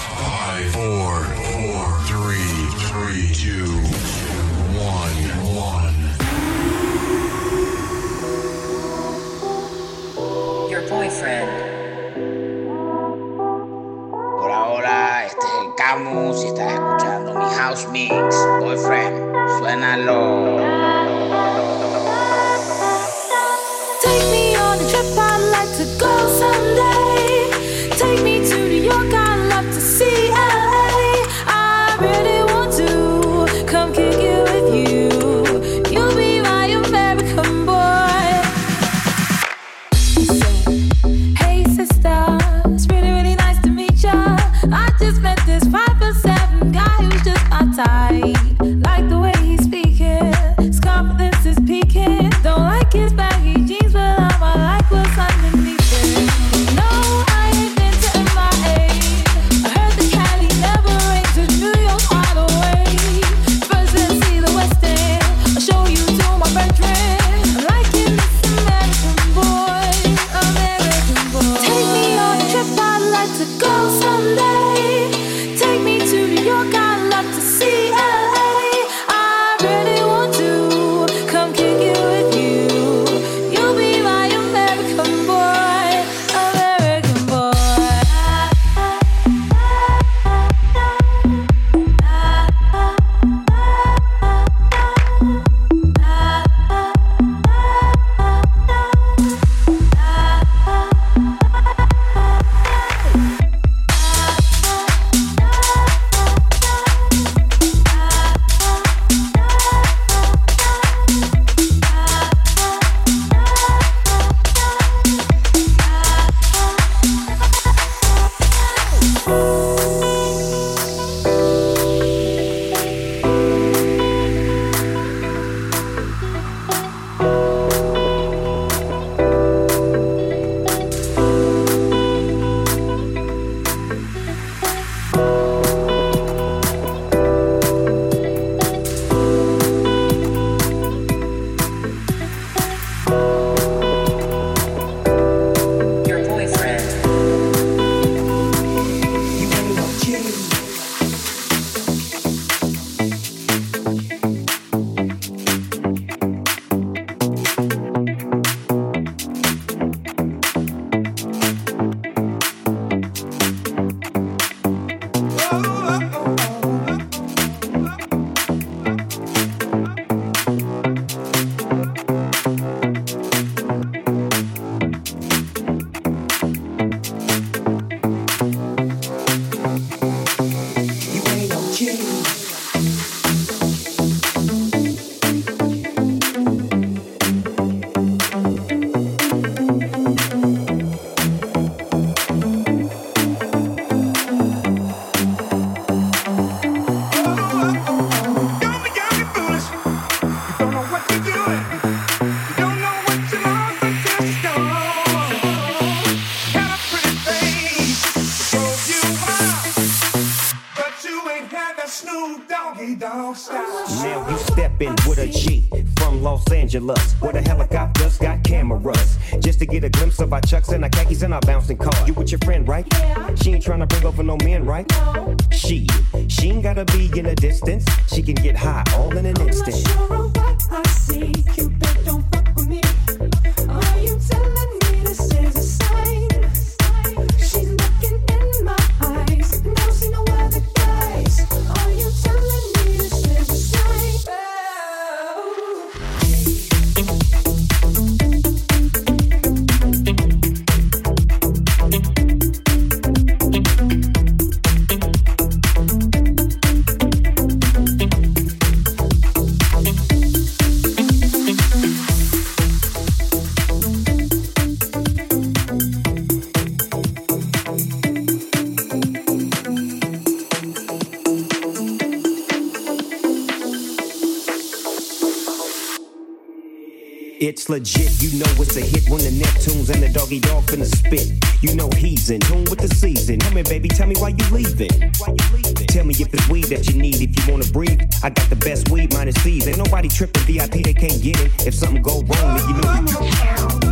five, four, four, three, three, two, one, one. Your boyfriend. Por ahora, este es el Camus y estás escuchando mi House Mix, Boyfriend. Suénalo. G from Los Angeles, where the helicopters got cameras. Just to get a glimpse of our chucks and our khakis and our bouncing car. You with your friend, right? Yeah. She ain't trying to bring over no men, right? No. She, she ain't gotta be in a distance. She can get high all in an instant. It's legit, you know it's a hit when the Neptunes and the Doggy Dogg finna spit. You know he's in tune with the season. Come here, baby, tell me why you leaving. Why you? Tell me if it's weed that you need, if you wanna breathe. I got the best weed minus fees. Ain't nobody tripping VIP, they can't get it. If something go wrong, then you know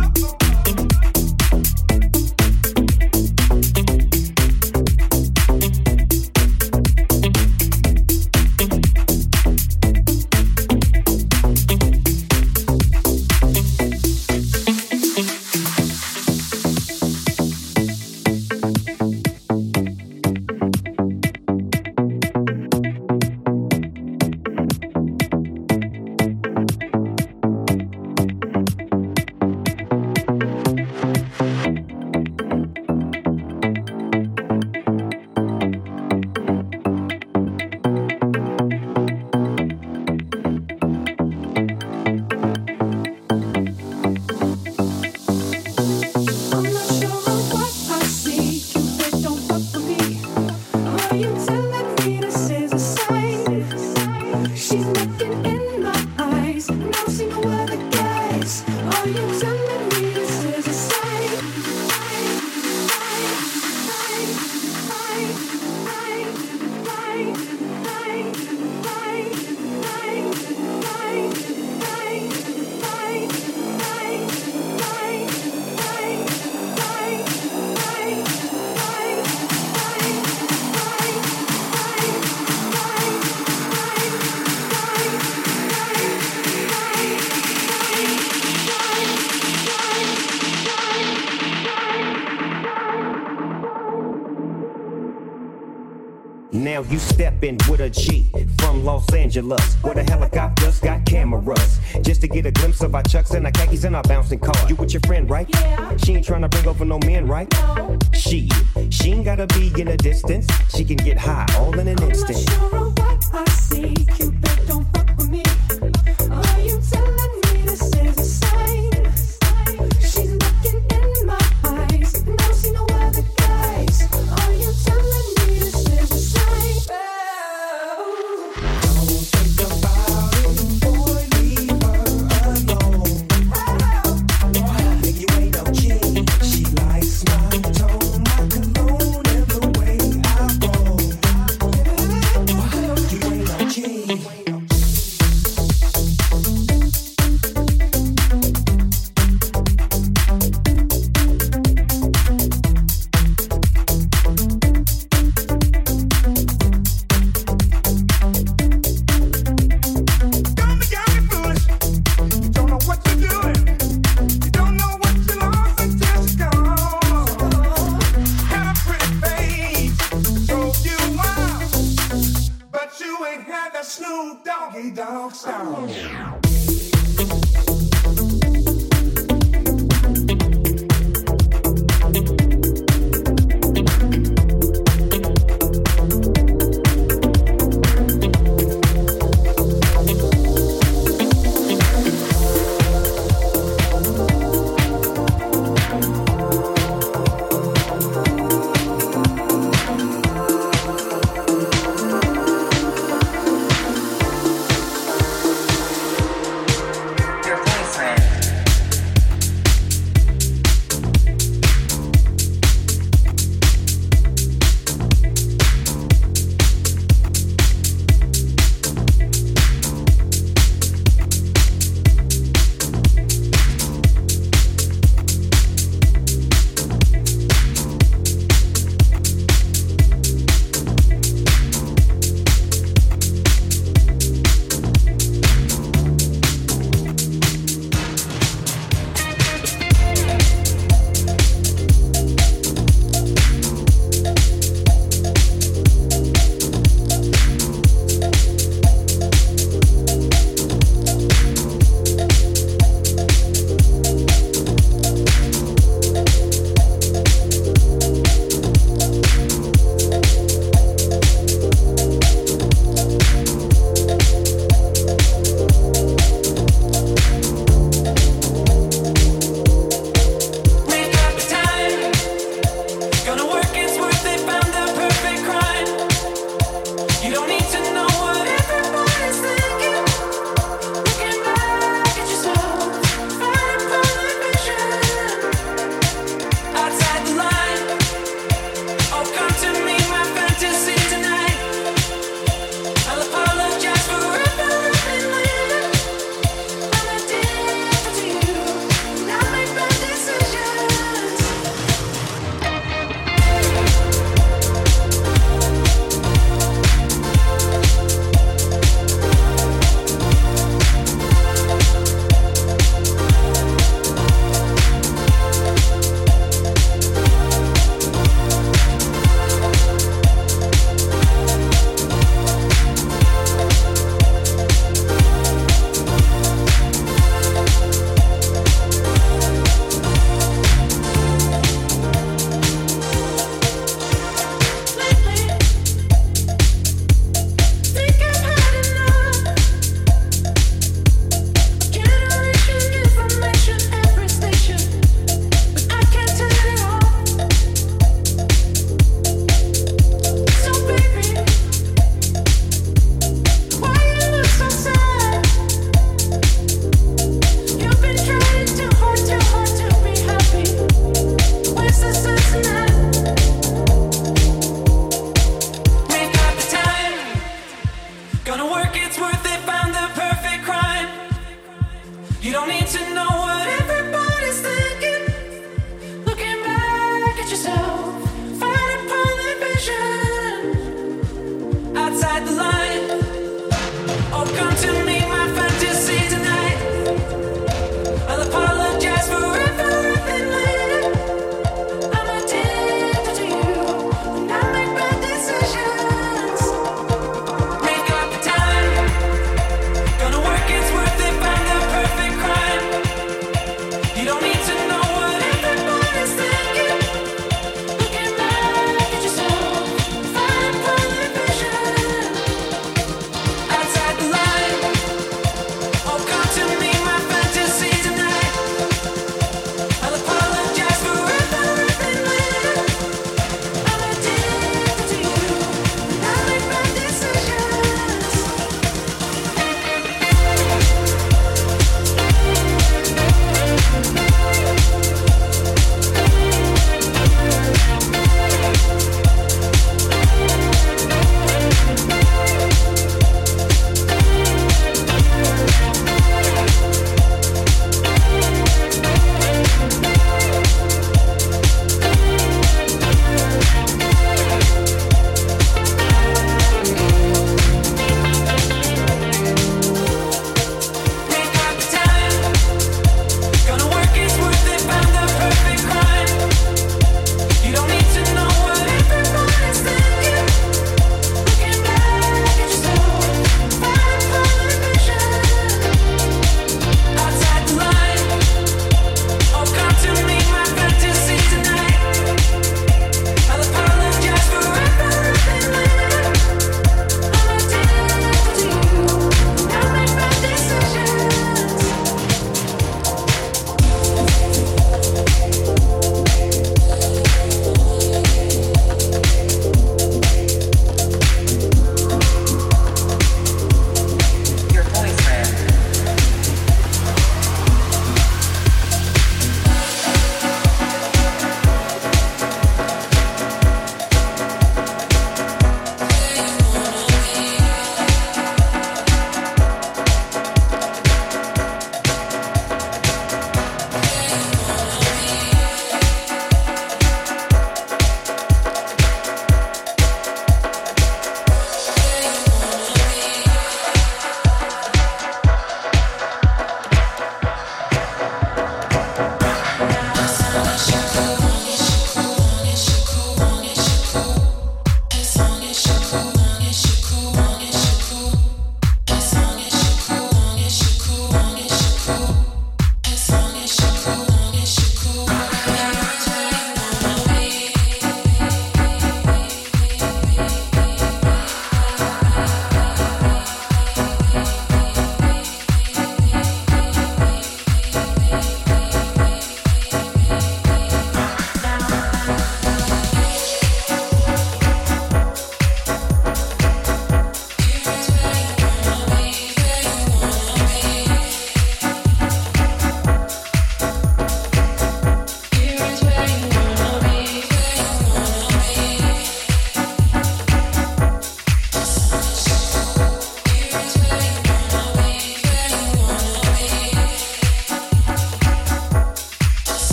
Now you steppin' with a G from Los Angeles, where the helicopters got cameras. Just to get a glimpse of our chucks and our khakis and our bouncing car. You with your friend, right? Yeah. She ain't tryna bring over no men, right? No. She, she ain't gotta be in a distance. She can get high all in an instant.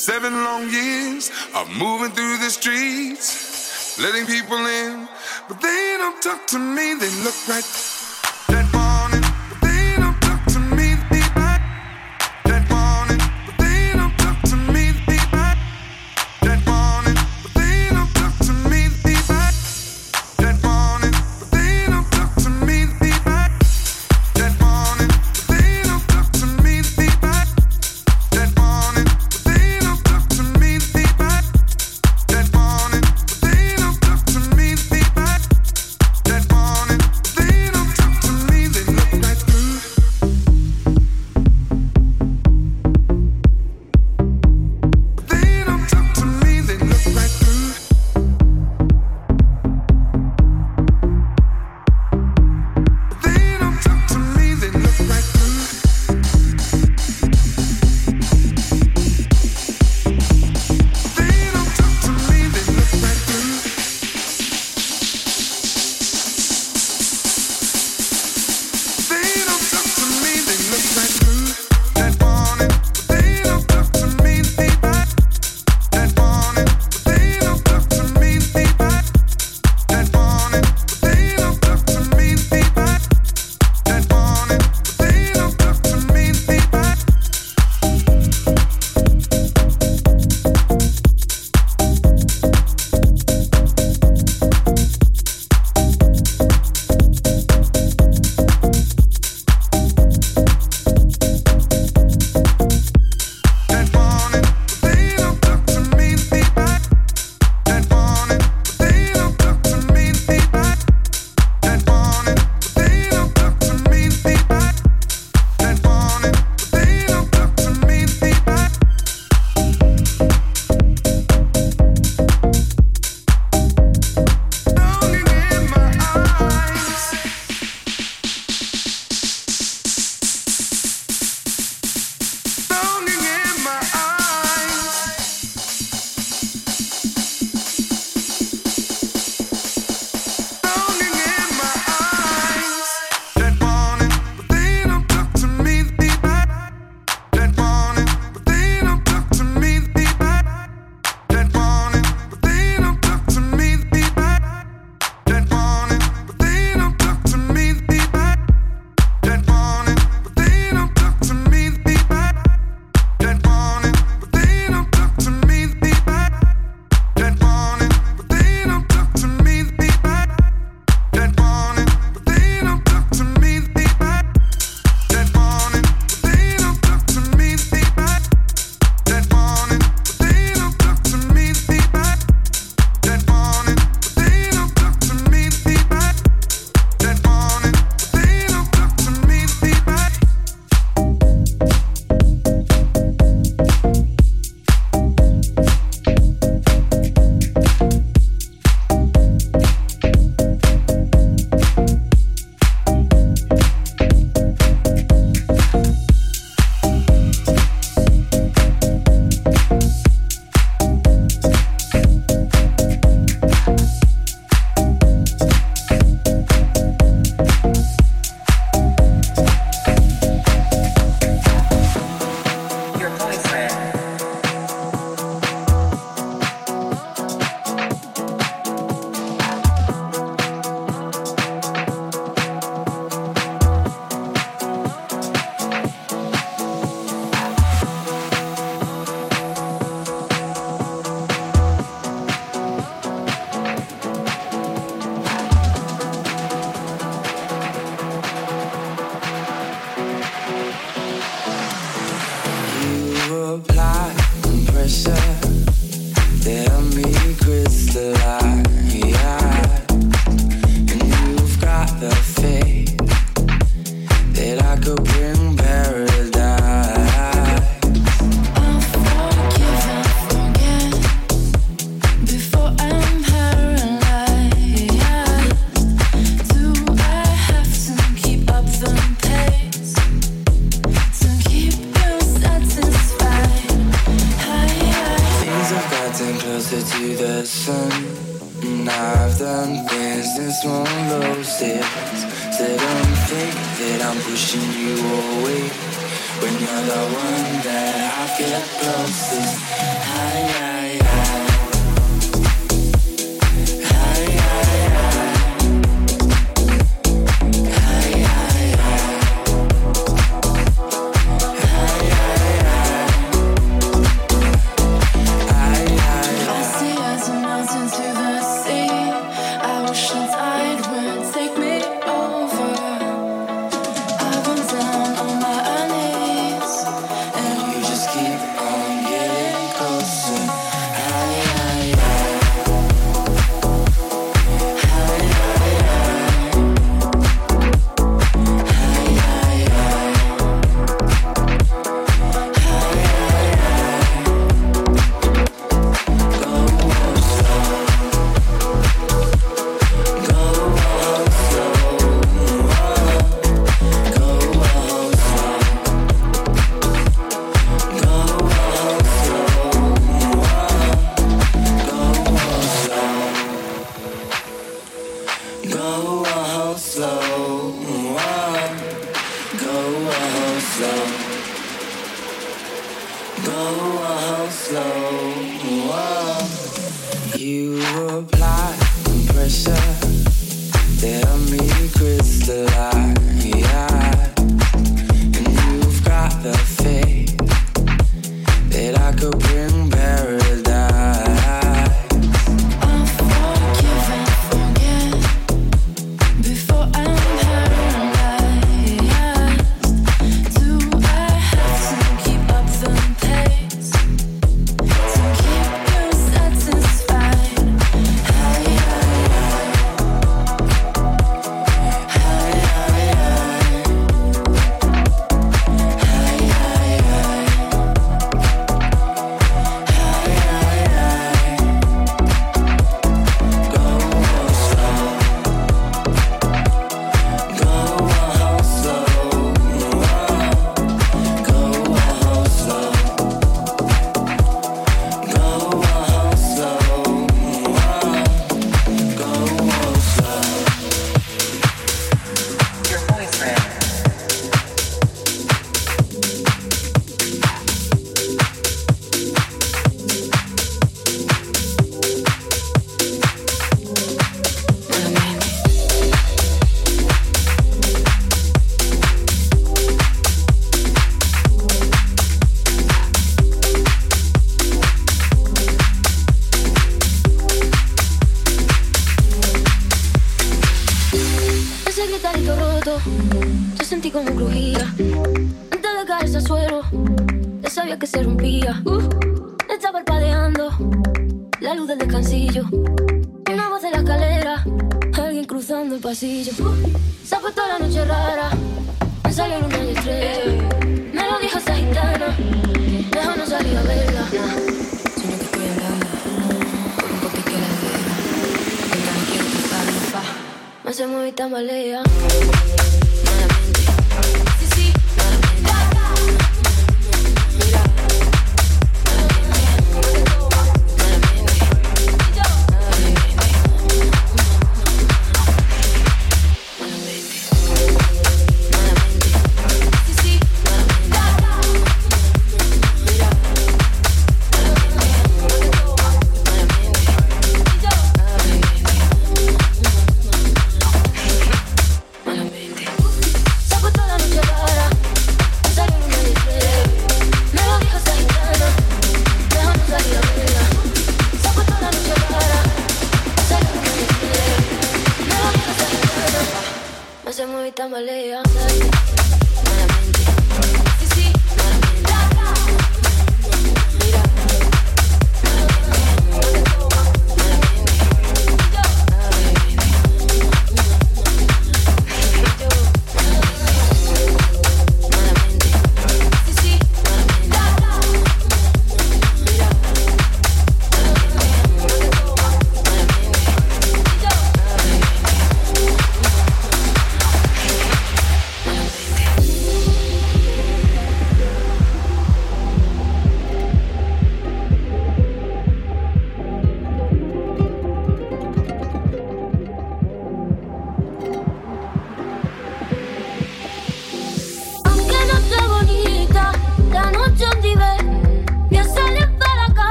Seven long years of moving through the streets, letting people in, but they don't talk to me. They look right Yo sentí como crujía. Antes de caerse al suelo, ya sabía que se rompía. Uh, está parpadeando la luz del descansillo. Una voz de la escalera, alguien cruzando el pasillo. Se ha puesto la noche rara, me salió luna y estrella. Me lo dijo esa gitana, no salir a verla. Sino que por un de Me hace muy tambalea.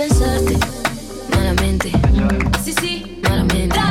Pensarte. Malamente. Sí, sí, malamente.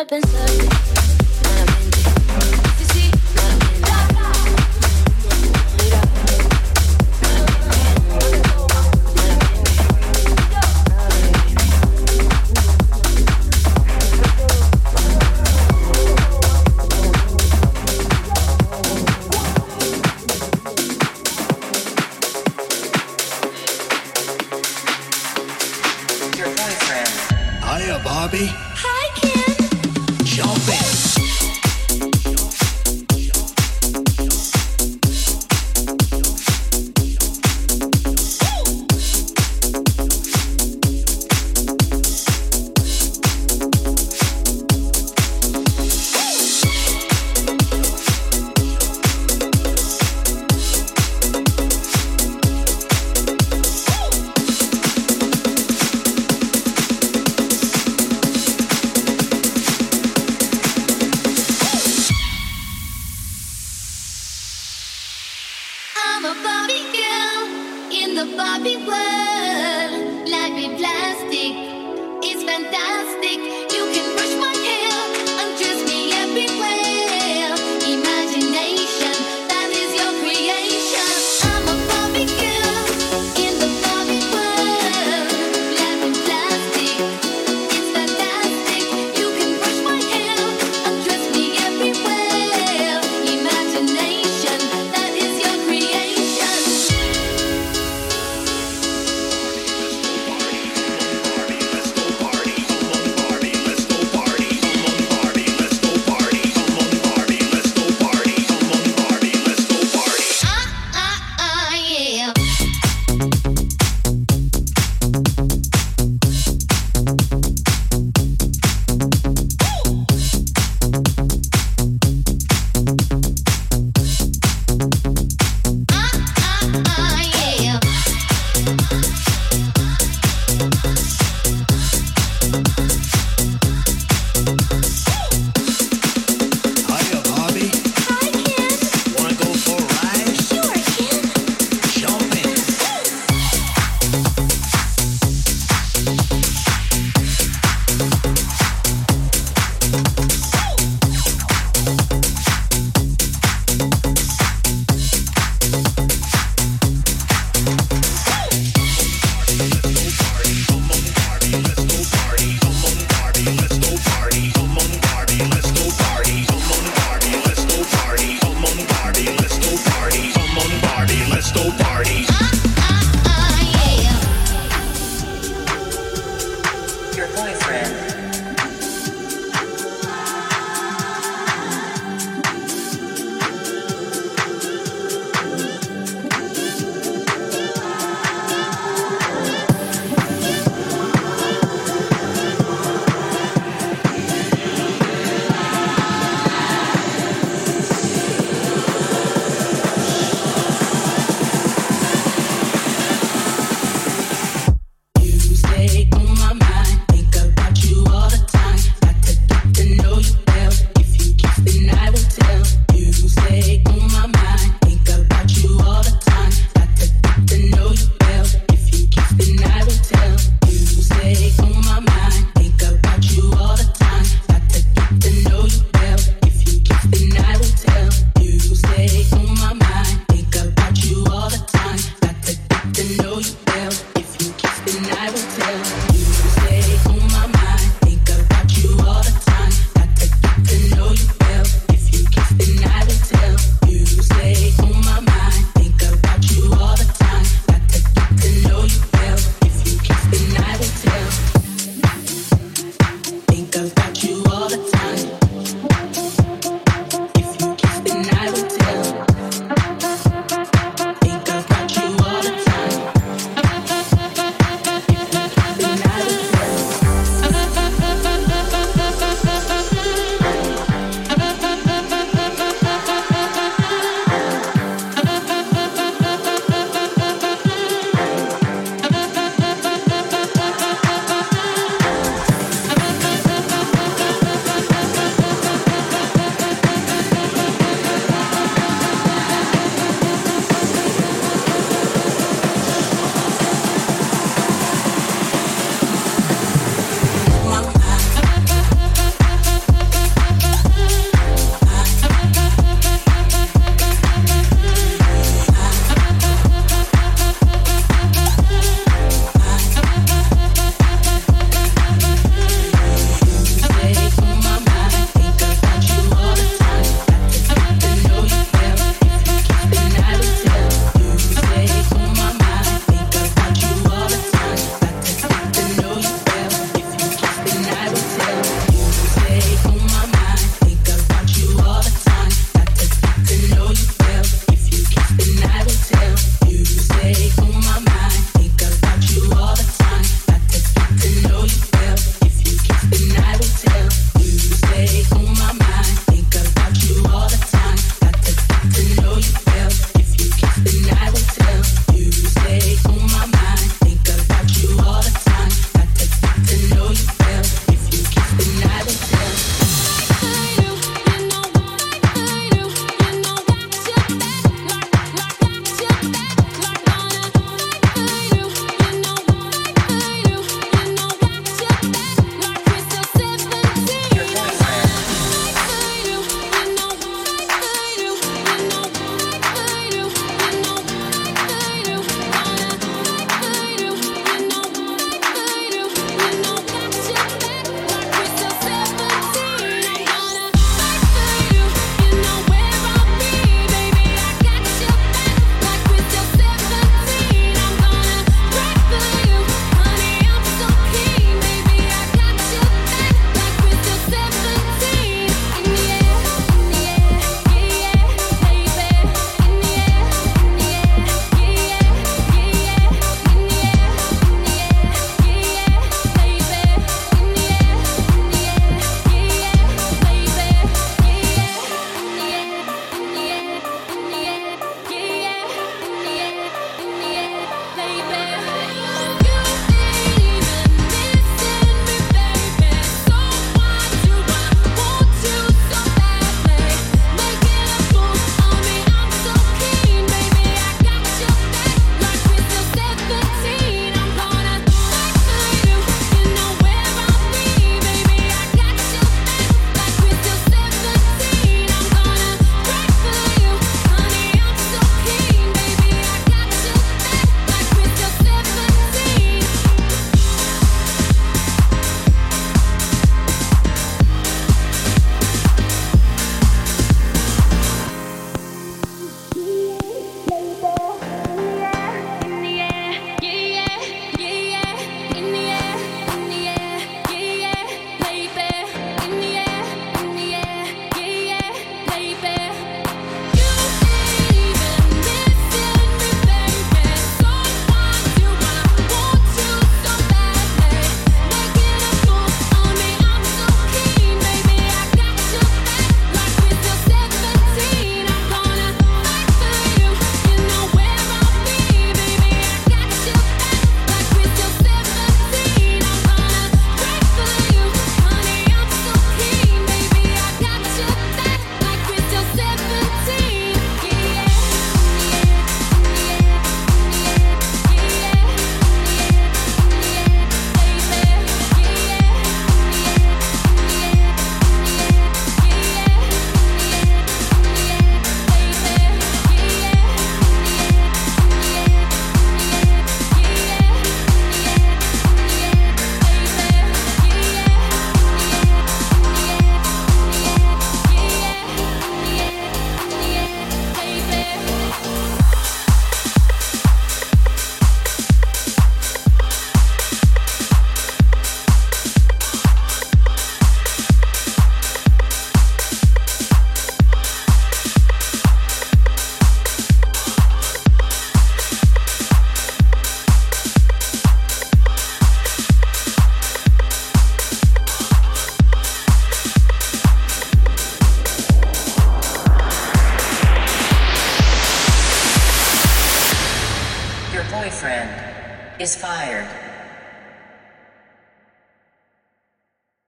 A pensar.